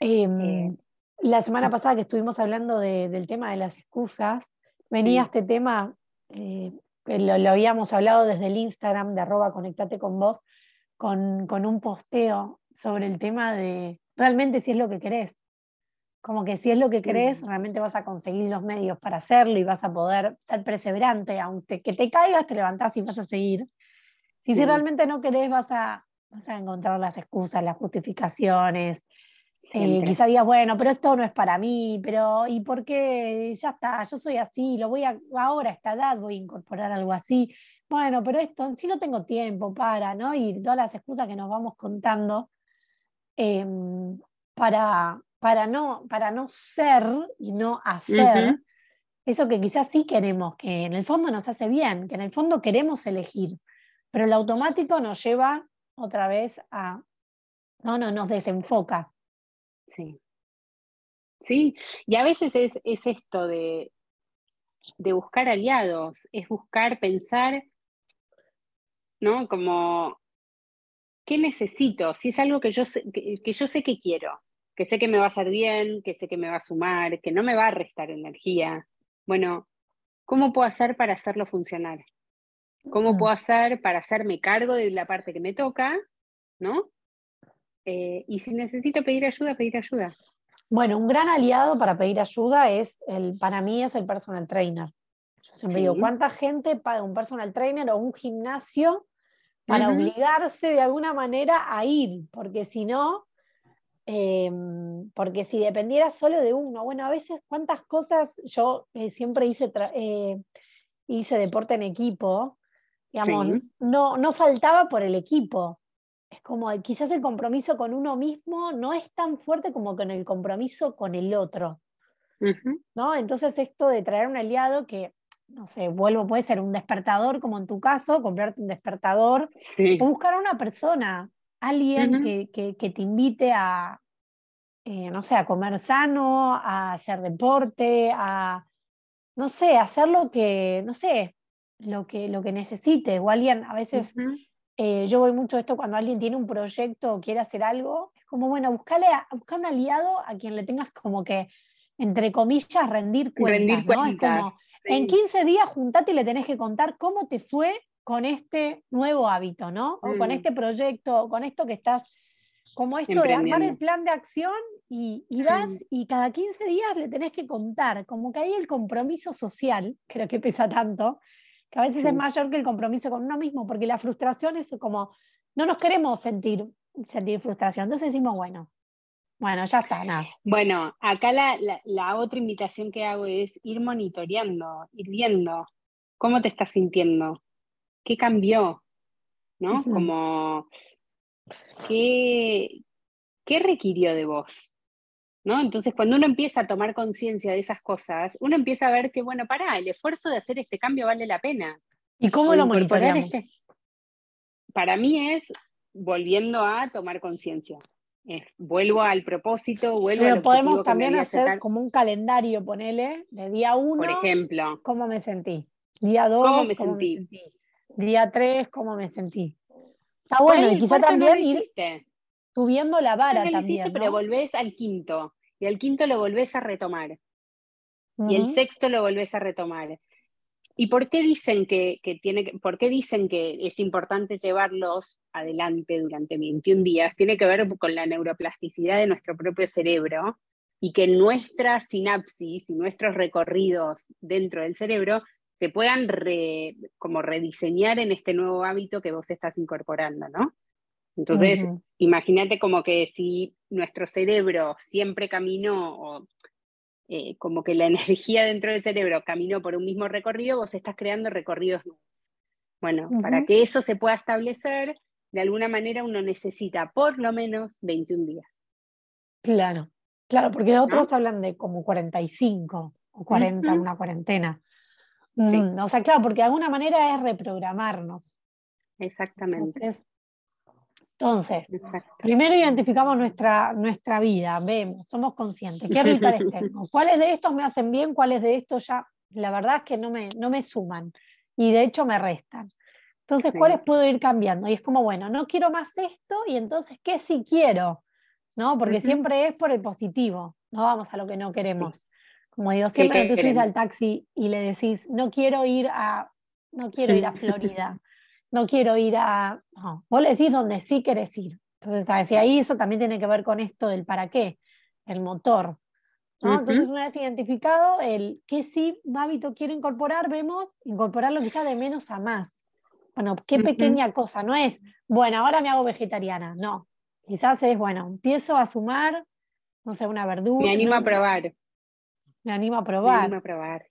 Em, eh, la semana pasada que estuvimos hablando del tema de las excusas, venía este tema, eh, lo, habíamos hablado desde el Instagram de arroba conectate con vos, con, con, un posteo sobre el tema de realmente si es lo que querés. Como que si es lo que querés, realmente vas a conseguir los medios para hacerlo y vas a poder ser perseverante, aunque que te caigas, te levantás y vas a seguir. Y si realmente no querés, vas a, vas a encontrar las excusas, las justificaciones, eh, quizá digas, bueno, pero esto no es para mí, pero ¿y por qué? Ya está, yo soy así, lo voy a, ahora a esta edad voy a incorporar algo así. Bueno, pero esto, si no tengo tiempo para, ¿no? Y todas las excusas que nos vamos contando em, para, para, no, para no ser y no hacer, eso que quizás sí queremos, que en el fondo nos hace bien, que en el fondo queremos elegir, pero el automático nos lleva otra vez a, no, no, nos desenfoca. Sí. Sí, y a veces es, es esto de, de buscar aliados, es buscar, pensar, ¿no? Como, ¿qué necesito? Si es algo que yo, sé, que, yo sé que quiero, que sé que me va a hacer bien, que sé que me va a sumar, que no me va a restar energía. Bueno, ¿cómo puedo hacer para hacerlo funcionar? ¿Cómo puedo hacer para hacerme cargo de la parte que me toca? ¿No? Eh, y si necesito pedir ayuda, pedir ayuda. Bueno, un gran aliado para pedir ayuda es, el, para mí, es el personal trainer. Yo siempre digo, ¿cuánta gente paga un personal trainer o un gimnasio para obligarse de alguna manera a ir? Porque si no, em, porque si dependiera solo de uno, bueno, a veces cuántas cosas, yo eh, siempre hice, eh, hice deporte en equipo, digamos, no, no faltaba por el equipo es como quizás el compromiso con uno mismo no es tan fuerte como con el compromiso con el otro. ¿no? Entonces esto de traer un aliado que, no sé, vuelvo, puede ser un despertador, como en tu caso, comprarte un despertador, o buscar a una persona, alguien que, que, te invite a, eh, no sé, a comer sano, a hacer deporte, a, no sé, hacer lo que, no sé, lo que, lo que necesites, o alguien a veces... Eh, yo voy mucho esto cuando alguien tiene un proyecto o quiere hacer algo, es como, bueno, buscarle a, buscar un aliado a quien le tengas como que, entre comillas, rendir cuentas. ¿no? Es como, en 15 días juntate y le tenés que contar cómo te fue con este nuevo hábito, ¿no? O con mm. este proyecto, o con esto que estás, como esto de armar el plan de acción y, y vas mm. y cada 15 días le tenés que contar, como que ahí el compromiso social, creo que pesa tanto, que a veces es mayor que el compromiso con uno mismo, porque la frustración es como, no nos queremos sentir, sentir frustración, entonces decimos, bueno, bueno, ya está, nada. Bueno, acá la, la, otra invitación que hago es ir monitoreando, ir viendo cómo te estás sintiendo, qué cambió, ¿no? Como, ¿qué, ¿qué requirió de vos? Entonces, cuando uno empieza a tomar conciencia de esas cosas, uno empieza a ver que, bueno, para, el esfuerzo de hacer este cambio vale la pena. ¿Y cómo lo monitoreamos? Este... Para mí es volviendo a tomar conciencia. vuelvo al propósito, vuelvo Pero podemos también hacer como un calendario, ponele, de día uno. Por ejemplo. ¿Cómo me sentí? Día dos, ¿cómo me, sentí? Día tres, ¿cómo me sentí? Está bueno, y quizá también ir subiendo la vara también. Pero volvés al quinto y al quinto lo volvés a retomar. Y el sexto lo volvés a retomar. ¿Y por qué dicen que, tiene, por qué dicen que es importante llevarlos adelante durante 21 días? Tiene que ver con la neuroplasticidad de nuestro propio cerebro y que nuestras sinapsis y nuestros recorridos dentro del cerebro se puedan como rediseñar en este nuevo hábito que vos estás incorporando, ¿no? Entonces, imagínate como que si nuestro cerebro siempre caminó, o, eh, como que la energía dentro del cerebro caminó por un mismo recorrido, vos estás creando recorridos nuevos. Bueno, para que eso se pueda establecer, de alguna manera uno necesita por lo menos 21 días. Claro, claro, porque otros hablan de como 45 o 40, una cuarentena. Sí. Mm, o sea, claro, porque de alguna manera es reprogramarnos. Exactamente. Entonces, primero identificamos nuestra, nuestra vida, vemos, somos conscientes, qué rituales tengo, cuáles de estos me hacen bien, cuáles de estos ya, la verdad es que no me, no me suman y de hecho me restan. Entonces, ¿cuáles puedo ir cambiando? Y es como, bueno, no quiero más esto y entonces, ¿qué sí quiero? ¿No? Porque siempre es por el positivo, no vamos a lo que no queremos. Como digo, siempre que tú subes al taxi y le decís, no quiero ir a, no quiero ir a Florida no quiero ir a... No, vos le decís donde sí querés ir. Entonces, ¿sabes? Y ahí eso también tiene que ver con esto del para qué, el motor. ¿no? Entonces, una vez identificado el qué sí hábito quiero incorporar, vemos incorporarlo quizá de menos a más. Bueno, qué pequeña cosa, no es, bueno, ahora me hago vegetariana, no. Quizás es, bueno, empiezo a sumar, no sé, una verdura. Me animo a probar. Me animo a probar. Me animo a probar.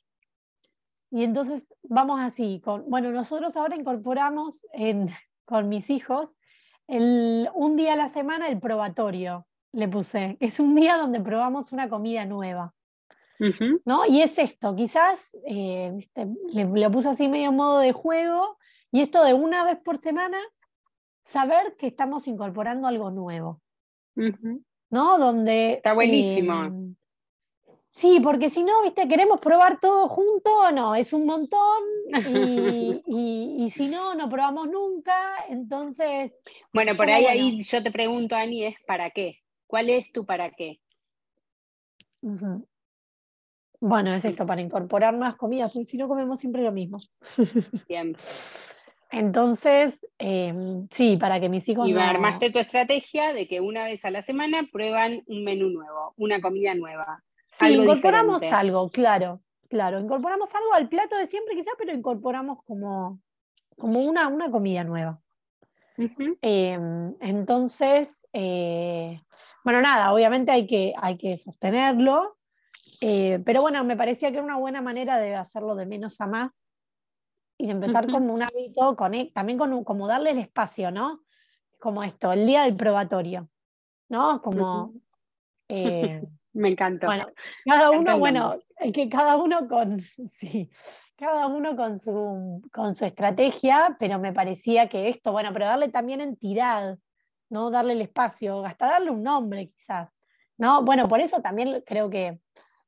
Y entonces vamos así, con, bueno, nosotros ahora incorporamos con mis hijos el, un día a la semana el probatorio, le puse. Es un día donde probamos una comida nueva. ¿no? Y es esto, quizás eh, le, puse así medio modo de juego, y esto de una vez por semana, saber que estamos incorporando algo nuevo. ¿No? Donde. Está buenísimo. Em, sí, porque si no, viste, queremos probar todo junto, no, es un montón, y, si no, no probamos nunca, entonces. Bueno, por ahí, ahí yo te pregunto, Ani, es para qué. ¿Cuál es tu para qué? Bueno, es esto, para incorporar más comidas, porque si no comemos siempre lo mismo. Bien. Entonces, em, sí, para que mis hijos. Y armaste tu estrategia de que una vez a la semana prueban un menú nuevo, una comida nueva. Sí, incorporamos algo, claro, claro. Incorporamos algo al plato de siempre, quizás, pero incorporamos como, como una, una comida nueva. Em, entonces, eh, bueno, nada, obviamente hay que, hay que sostenerlo, eh, pero bueno, me parecía que era una buena manera de hacerlo de menos a más y de empezar con un hábito, con, e, también con como darle el espacio, ¿no? Como esto, el día del probatorio, ¿no? Como... me encanta. Bueno, cada uno, bueno, que cada uno con, sí, cada uno con su, con su estrategia, pero me parecía que esto, bueno, pero darle también entidad, ¿no? Darle el espacio, hasta darle un nombre quizás, ¿no? Bueno, por eso también creo que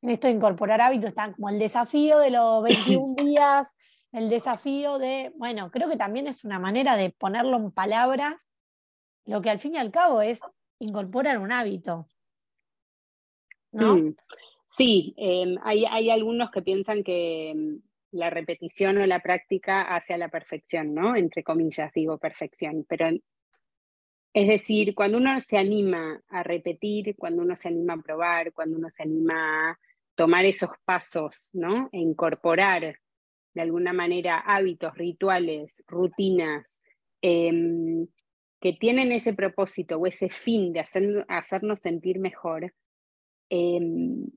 en esto de incorporar hábitos está como el desafío de los 21 días, el desafío de, bueno, creo que también es una manera de ponerlo en palabras, lo que al fin y al cabo es incorporar un hábito. ¿No? Mm. Sí, em, hay, hay, algunos que piensan que em, la repetición o la práctica hace a la perfección, ¿no? Entre comillas digo perfección, pero es decir, cuando uno se anima a repetir, cuando uno se anima a probar, cuando uno se anima a tomar esos pasos, ¿no? E incorporar de alguna manera hábitos, rituales, rutinas em, que tienen ese propósito o ese fin de hacernos sentir mejor, em,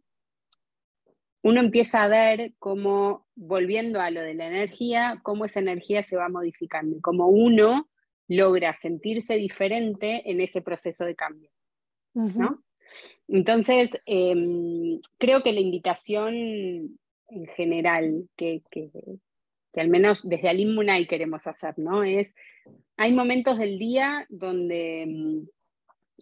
uno empieza a ver cómo, volviendo a lo de la energía, cómo esa energía se va modificando, cómo uno logra sentirse diferente en ese proceso de cambio. ¿no? Entonces, em, creo que la invitación en general que, que, al menos desde Alimunay queremos hacer, ¿no? Es, hay momentos del día donde em,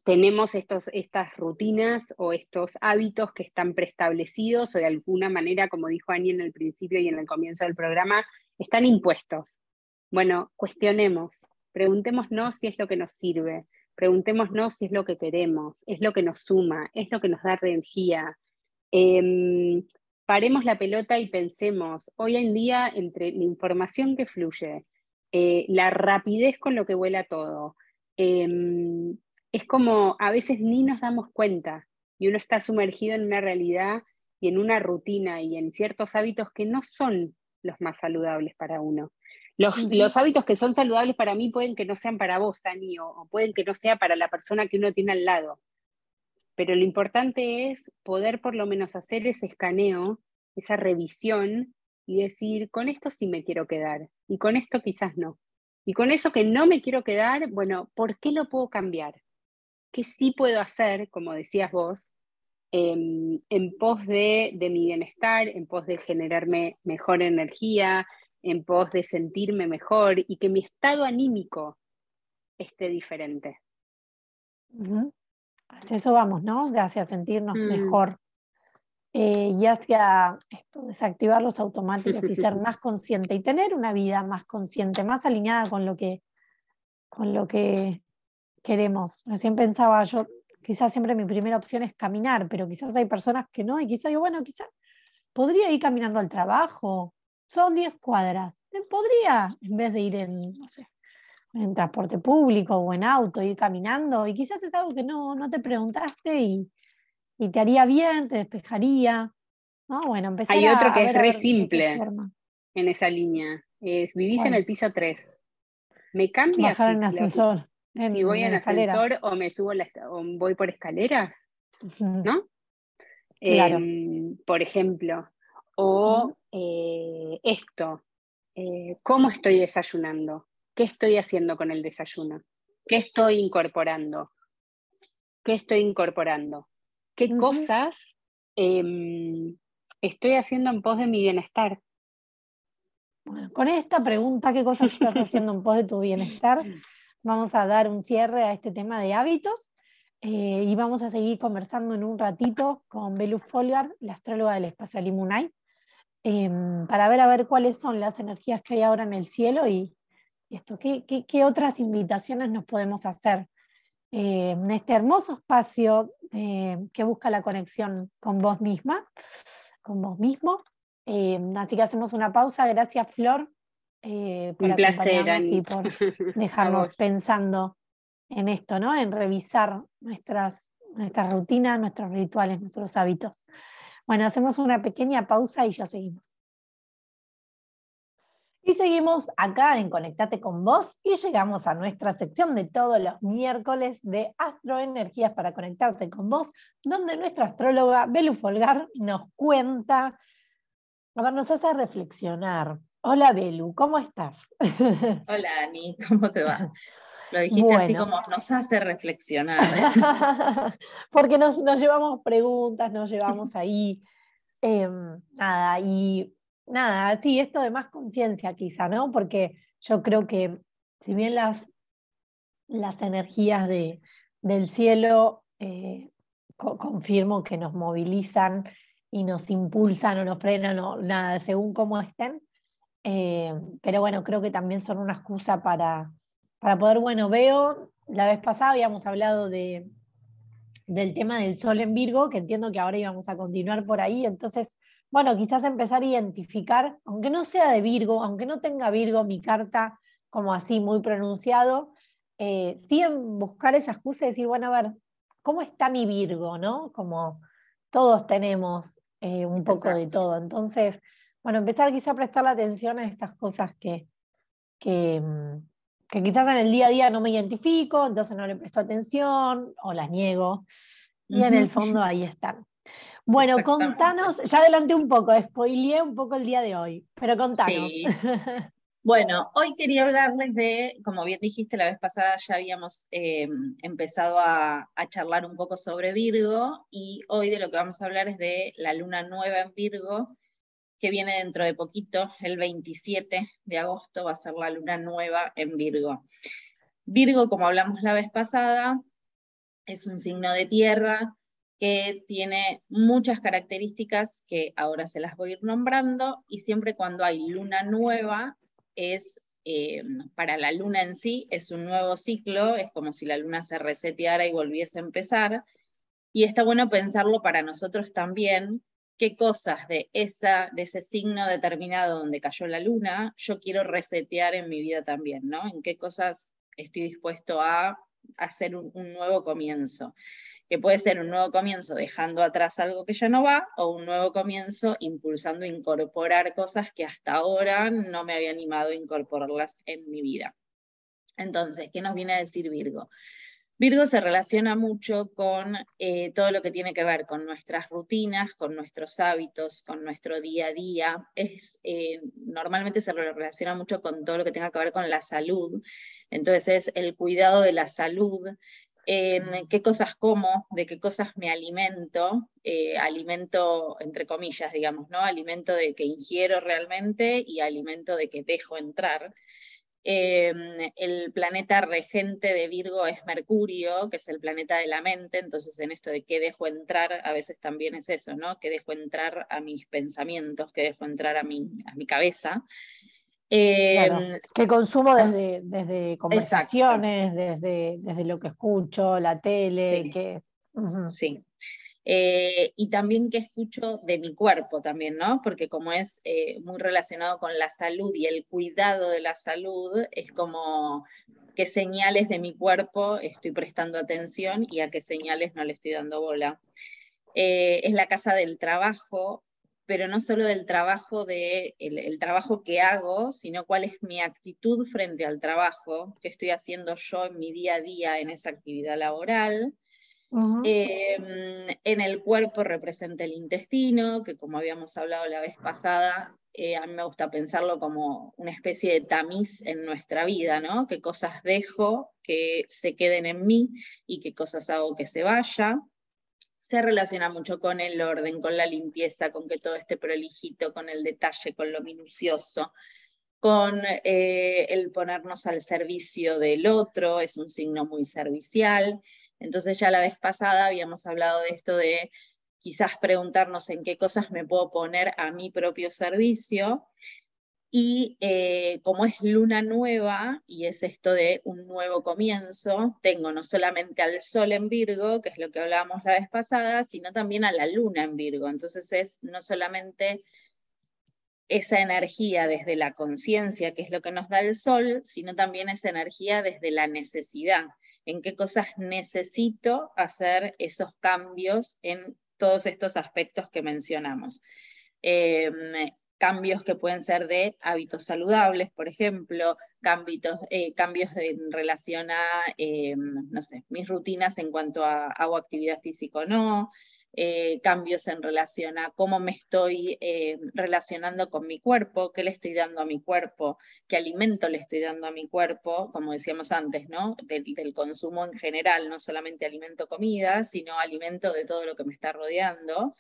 tenemos estos, estas rutinas o estos hábitos que están preestablecidos o de alguna manera, como dijo Ani en el principio y en el comienzo del programa, están impuestos. Bueno, cuestionemos, preguntémonos si es lo que nos sirve, Preguntémonos si es lo que queremos, es lo que nos suma, es lo que nos da energía. Em, paremos la pelota y pensemos, hoy en día, entre la información que fluye, eh, la rapidez con lo que vuela todo, em, es como a veces ni nos damos cuenta y uno está sumergido en una realidad y en una rutina y en ciertos hábitos que no son los más saludables para uno. Los, hábitos que son saludables para mí pueden que no sean para vos, Ani, o, pueden que no sea para la persona que uno tiene al lado. Pero lo importante es poder por lo menos hacer ese escaneo, esa revisión y decir, con esto sí me quiero quedar y con esto quizás no. Y con eso que no me quiero quedar, bueno, ¿por qué lo puedo cambiar? ¿Qué sí puedo hacer, como decías vos, en, en pos de, de, mi bienestar, en pos de generarme mejor energía, en pos de sentirme mejor y que mi estado anímico esté diferente. Hacia eso vamos, ¿no? Hacia sentirnos mm. mejor. Eh, y hacia esto, desactivar los automáticos y ser más consciente y tener una vida más consciente, más alineada con lo que, con lo que queremos. Recién pensaba yo, quizás siempre mi primera opción es caminar, pero quizás hay personas que no, y quizás digo, bueno, quizás podría ir caminando al trabajo, son 10 cuadras. Podría, en vez de ir en, no sé, en transporte público o en auto, ir caminando, y quizás es algo que no, no te preguntaste y, y, te haría bien, te despejaría. ¿no? Bueno, empezar Hay otro que es re simple en esa línea. Es, vivís en el piso 3. ¿Me cambia Bajar en ascensor. Si voy en, ascensor o me subo la, o voy por escaleras, ¿no? Claro. Em, por ejemplo, o eh, esto, eh, ¿cómo estoy desayunando? ¿Qué estoy haciendo con el desayuno? ¿Qué estoy incorporando? ¿Qué estoy incorporando? ¿Qué cosas em, estoy haciendo en pos de mi bienestar? Bueno, con esta pregunta, ¿qué cosas estás haciendo en pos de tu bienestar? Vamos a dar un cierre a este tema de hábitos eh, y vamos a seguir conversando en un ratito con Belu Folgar, la astróloga del espacio Alimunay, em, para ver a ver cuáles son las energías que hay ahora en el cielo y, esto, ¿qué, otras invitaciones nos podemos hacer eh, en este hermoso espacio eh, que busca la conexión con vos misma, con vos mismo. así que hacemos una pausa. Gracias, Flor, por acompañarnos y por dejarnos pensando en esto, ¿no? En revisar nuestras, nuestras rutinas, nuestros rituales, nuestros hábitos. Bueno, hacemos una pequeña pausa y ya seguimos. Y seguimos acá en Conectate con vos y llegamos a nuestra sección de todos los miércoles de Astroenergías para conectarte con vos, donde nuestra astróloga Belu Folgar nos cuenta, a ver, nos hace reflexionar. Hola Belu, ¿cómo estás? Hola Ani, ¿cómo te va? Lo dijiste así como nos hace reflexionar. Porque nos, llevamos preguntas, nos llevamos ahí. Em, nada, y nada, sí, esto de más conciencia quizá, ¿no? Porque yo creo que si bien las, las energías de, del cielo eh, confirmo que nos movilizan y nos impulsan o nos frenan o nada, según cómo estén, eh, pero bueno, creo que también son una excusa para, para poder, bueno, veo, la vez pasada habíamos hablado de, del tema del sol en Virgo, que entiendo que ahora íbamos a continuar por ahí, entonces, bueno, quizás empezar a identificar, aunque no sea de Virgo, aunque no tenga Virgo mi carta como así muy pronunciado, eh, sí buscar esa excusa y decir, bueno, a ver, ¿cómo está mi Virgo? ¿no? Como todos tenemos eh, un poco de todo. Entonces, bueno, empezar quizá a prestar la atención a estas cosas que, que, mm, que quizás en el día a día no me identifico, entonces no le presto atención o las niego. Y en el fondo ahí están. Bueno, contanos, ya adelanté un poco, spoileé un poco el día de hoy, pero contanos. Bueno, hoy quería hablarles de, como bien dijiste, la vez pasada ya habíamos em, empezado a, a, charlar un poco sobre Virgo y hoy de lo que vamos a hablar es de la luna nueva en Virgo que viene dentro de poquito, el 27 de agosto, va a ser la luna nueva en Virgo. Virgo, como hablamos la vez pasada, es un signo de tierra que tiene muchas características que ahora se las voy a ir nombrando, y siempre cuando hay luna nueva, es eh, para la luna en sí, es un nuevo ciclo, es como si la luna se reseteara y volviese a empezar, y está bueno pensarlo para nosotros también, qué cosas de, esa, de ese signo determinado donde cayó la luna yo quiero resetear en mi vida también, ¿no? En qué cosas estoy dispuesto a hacer un, nuevo comienzo, que puede ser un nuevo comienzo dejando atrás algo que ya no va o un nuevo comienzo impulsando incorporar cosas que hasta ahora no me había animado a incorporarlas en mi vida. Entonces, ¿qué nos viene a decir Virgo? Virgo se relaciona mucho con eh, todo lo que tiene que ver con nuestras rutinas, con nuestros hábitos, con nuestro día a día. Es, eh, normalmente se relaciona mucho con todo lo que tenga que ver con la salud. Entonces es el cuidado de la salud, qué cosas como, de qué cosas me alimento, eh, alimento entre comillas, digamos, ¿no? Alimento de que ingiero realmente y alimento de que dejo entrar. Em, el planeta regente de Virgo es Mercurio, que es el planeta de la mente, entonces en esto de qué dejo entrar, a veces también es eso, ¿no? Que dejo entrar a mis pensamientos, que dejo entrar a mi, a mi cabeza. Em, que consumo desde, desde conversaciones, desde, desde lo que escucho, la tele, que... Sí. Eh, y también que escucho de mi cuerpo también, ¿no? Porque como es eh, muy relacionado con la salud y el cuidado de la salud, es como qué señales de mi cuerpo estoy prestando atención y a qué señales no le estoy dando bola. Eh, es la casa del trabajo, pero no solo del trabajo, de el, trabajo que hago, sino cuál es mi actitud frente al trabajo, qué estoy haciendo yo en mi día a día en esa actividad laboral, Em, en el cuerpo representa el intestino, que como habíamos hablado la vez pasada, eh, a mí me gusta pensarlo como una especie de tamiz en nuestra vida, ¿no? Qué cosas dejo que se queden en mí y qué cosas hago que se vaya. se relaciona mucho con el orden, con la limpieza, con que todo esté prolijito, con el detalle, con lo minucioso, con eh, el ponernos al servicio del otro, es un signo muy servicial. Entonces ya la vez pasada habíamos hablado de esto de quizás preguntarnos en qué cosas me puedo poner a mi propio servicio. Y eh, como es luna nueva y es esto de un nuevo comienzo, tengo no solamente al sol en Virgo, que es lo que hablábamos la vez pasada, sino también a la luna en Virgo. Entonces es no solamente esa energía desde la conciencia, que es lo que nos da el sol, sino también esa energía desde la necesidad, en qué cosas necesito hacer esos cambios en todos estos aspectos que mencionamos. Em, cambios que pueden ser de hábitos saludables, por ejemplo, cambios, eh, cambios en relación a, em, no sé, mis rutinas en cuanto a hago actividad física o no, eh, cambios en relación a cómo me estoy eh, relacionando con mi cuerpo, qué le estoy dando a mi cuerpo, qué alimento le estoy dando a mi cuerpo, como decíamos antes, ¿no? Del, consumo en general, no solamente alimento comida, sino alimento de todo lo que me está rodeando.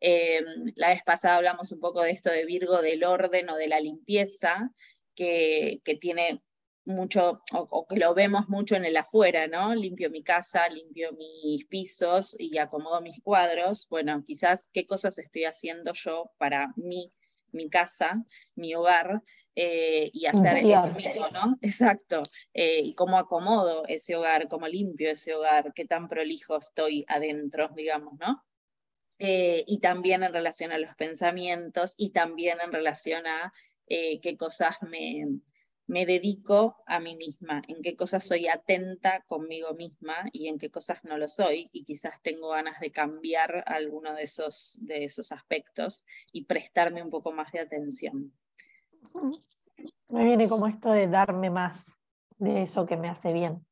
Eh, la vez pasada hablamos un poco de esto de Virgo, del orden o de la limpieza, que, que tiene mucho, o, que lo vemos mucho en el afuera, ¿no? Limpio mi casa, limpio mis pisos y acomodo mis cuadros. Bueno, quizás qué cosas estoy haciendo yo para mí, mi casa, mi hogar, eh, y hacer eso mismo, ¿no? Exacto. Eh, y cómo acomodo ese hogar, cómo limpio ese hogar, qué tan prolijo estoy adentro, digamos, ¿no? Eh, y también en relación a los pensamientos y también en relación a qué cosas me, me dedico a mí misma, en qué cosas soy atenta conmigo misma y en qué cosas no lo soy, y quizás tengo ganas de cambiar alguno de esos, de esos aspectos y prestarme un poco más de atención. Me viene como esto de darme más de eso que me hace bien.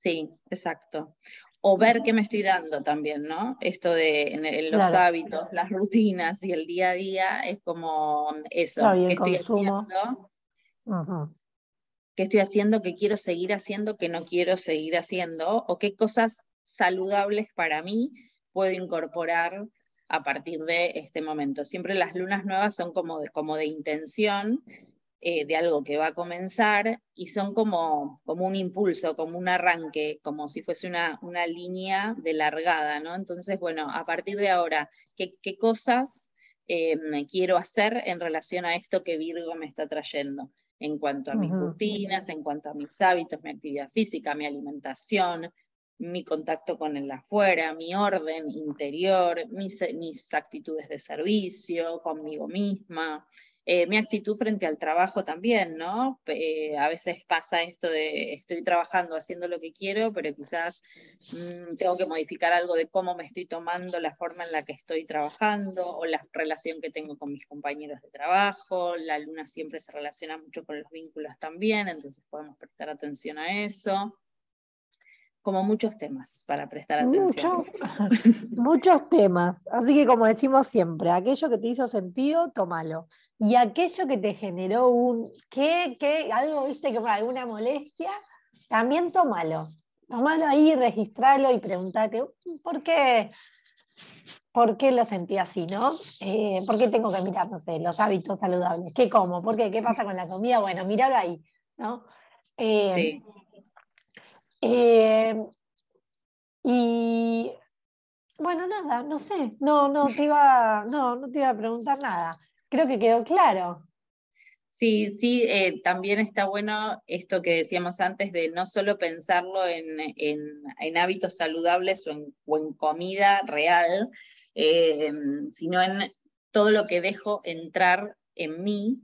Sí, exacto. O ver qué me estoy dando también, ¿no? Esto de en, los hábitos, las rutinas y el día a día es como eso, que estoy haciendo qué estoy haciendo, qué quiero seguir haciendo, qué no quiero seguir haciendo, o qué cosas saludables para mí puedo incorporar a partir de este momento. Siempre las lunas nuevas son como de, como de intención eh, de algo que va a comenzar y son como, como un impulso, como un arranque, como si fuese una, una línea de largada, ¿no? Entonces, bueno, a partir de ahora, ¿qué, cosas eh, quiero hacer en relación a esto que Virgo me está trayendo? En cuanto a mis rutinas, en cuanto a mis hábitos, mi actividad física, mi alimentación, mi contacto con el afuera, mi orden interior, mis, mis actitudes de servicio, conmigo misma, eh, mi actitud frente al trabajo también, ¿no? Eh, a veces pasa esto de estoy trabajando, haciendo lo que quiero, pero quizás mm, tengo que modificar algo de cómo me estoy tomando, la forma en la que estoy trabajando o la relación que tengo con mis compañeros de trabajo. La luna siempre se relaciona mucho con los vínculos también, entonces podemos prestar atención a eso como muchos temas para prestar atención. Muchos, muchos temas. Así que como decimos siempre, aquello que te hizo sentido, tómalo. Y aquello que te generó un, ¿qué? ¿qué? Algo, viste, que alguna molestia, también tómalo. Tómalo ahí, registralo y pregúntate, ¿por qué? ¿Por qué lo sentí así, no? Eh, ¿Por qué tengo que mirar, no sé, los hábitos saludables? ¿Qué como? ¿Por qué? ¿Qué pasa con la comida? Bueno, míralo ahí, ¿no? Eh, sí. Eh, y bueno, nada, no sé, no, no te iba, no, no te iba a preguntar nada. Creo que quedó claro. Sí, sí, eh, también está bueno esto que decíamos antes de no solo pensarlo en, hábitos saludables o en, comida real, eh, sino en todo lo que dejo entrar en mí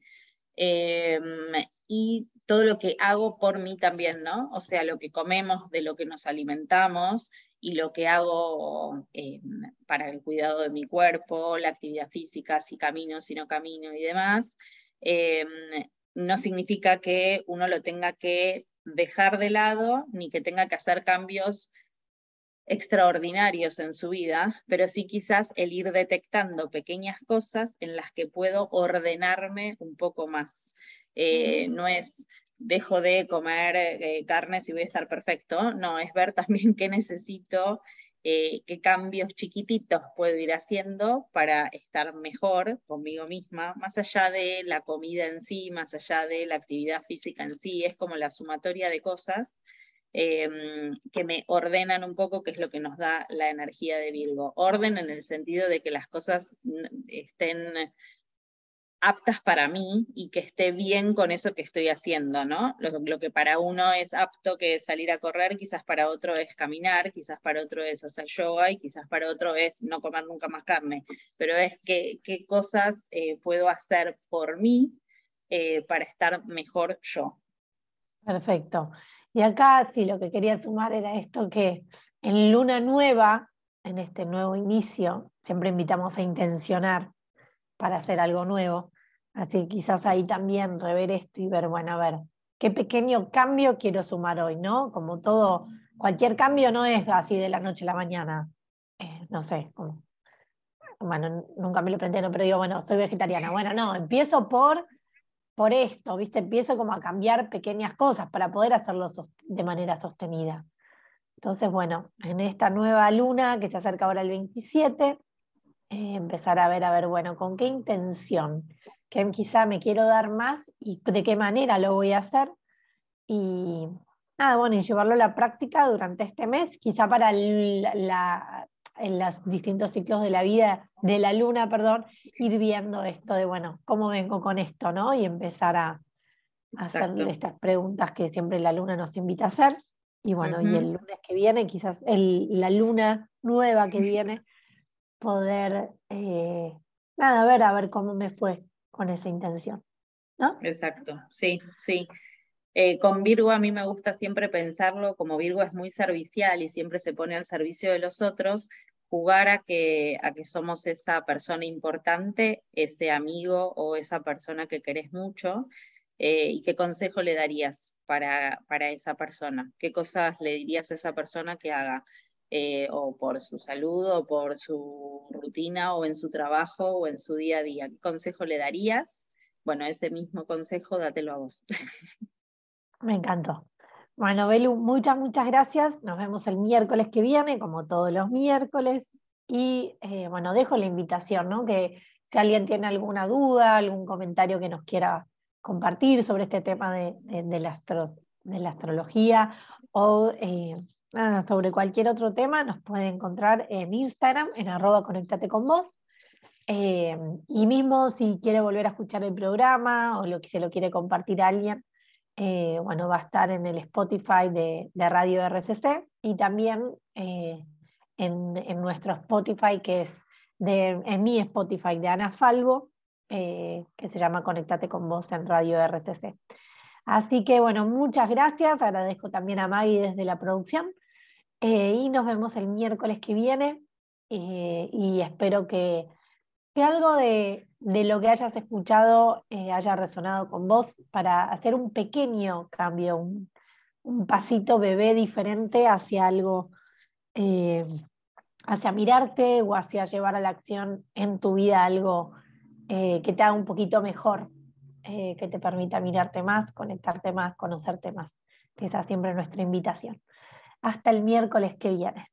y todo lo que hago por mí también, ¿no? O sea, lo que comemos, de lo que nos alimentamos y lo que hago eh, para el cuidado de mi cuerpo, la actividad física, si camino, si no camino y demás, em, no significa que uno lo tenga que dejar de lado ni que tenga que hacer cambios extraordinarios en su vida, pero sí quizás el ir detectando pequeñas cosas en las que puedo ordenarme un poco más. Eh, no es dejo de comer eh, carne si voy a estar perfecto, no, es ver también qué necesito eh, qué cambios chiquititos puedo ir haciendo para estar mejor conmigo misma, más allá de la comida en sí, más allá de la actividad física en sí, es como la sumatoria de cosas em, que me ordenan un poco, que es lo que nos da la energía de Virgo. Orden en el sentido de que las cosas estén aptas para mí y que esté bien con eso que estoy haciendo, ¿no? Lo, que para uno es apto que es salir a correr, quizás para otro es caminar, quizás para otro es hacer yoga y quizás para otro es no comer nunca más carne, pero es qué cosas eh, puedo hacer por mí eh, para estar mejor yo. Perfecto. Y acá sí, lo que quería sumar era esto que en luna nueva, en este nuevo inicio, siempre invitamos a intencionar para hacer algo nuevo. Así que quizás ahí también rever esto y ver, bueno, a ver, qué pequeño cambio quiero sumar hoy, ¿no? Como todo, cualquier cambio no es así de la noche a la mañana. Eh, no sé, como, bueno, nunca me lo planteé, pero digo, bueno, soy vegetariana. Bueno, no, empiezo por, por esto, ¿viste? Empiezo como a cambiar pequeñas cosas para poder hacerlo de manera sostenida. Entonces, bueno, en esta nueva luna que se acerca ahora el 27, eh, empezar a ver, a ver, bueno, con qué intención que quizá me quiero dar más y de qué manera lo voy a hacer. Y nada, bueno, y llevarlo a la práctica durante este mes, quizá para la, en los distintos ciclos de la vida, de la luna, perdón, ir viendo esto de, bueno, ¿cómo vengo con esto? ¿no? Y empezar a, hacer estas preguntas que siempre la luna nos invita a hacer. Y bueno, y el lunes que viene, quizás la luna nueva que viene, poder, eh, nada, ver, a ver cómo me fue con esa intención. ¿no? Exacto, sí, sí. Eh, con Virgo a mí me gusta siempre pensarlo, como Virgo es muy servicial y siempre se pone al servicio de los otros, jugar a que, a que somos esa persona importante, ese amigo o esa persona que querés mucho. Eh, ¿Y qué consejo le darías para, para esa persona? ¿Qué cosas le dirías a esa persona que haga? Eh, o por su salud, o por su rutina, o en su trabajo, o en su día a día. ¿Qué consejo le darías? Bueno, ese mismo consejo dátelo a vos. Me encantó. Bueno, Belu, muchas, muchas gracias. Nos vemos el miércoles que viene, como todos los miércoles. Y eh, bueno, dejo la invitación, ¿no? Que si alguien tiene alguna duda, algún comentario que nos quiera compartir sobre este tema de, de, la, astrología o eh, sobre cualquier otro tema, nos puede encontrar en Instagram, en arroba conectate. Eh, y mismo si quiere volver a escuchar el programa o lo se lo quiere compartir a alguien, eh, bueno, va a estar en el Spotify de, Radio RCC y también eh, en, nuestro Spotify, que es de, en mi Spotify de Ana Falvo, que se llama Conectate con vos en Radio RCC. Así que bueno, muchas gracias. Agradezco también a Maggie desde la producción. Eh, y nos vemos el miércoles que viene eh, y espero que, algo de, lo que hayas escuchado eh, haya resonado con vos para hacer un pequeño cambio, un, un pasito bebé diferente hacia algo, hacia mirarte o hacia llevar a la acción en tu vida algo que te haga un poquito mejor, que te permita mirarte más, conectarte más, conocerte más. Esa es siempre nuestra invitación hasta el miércoles que viene.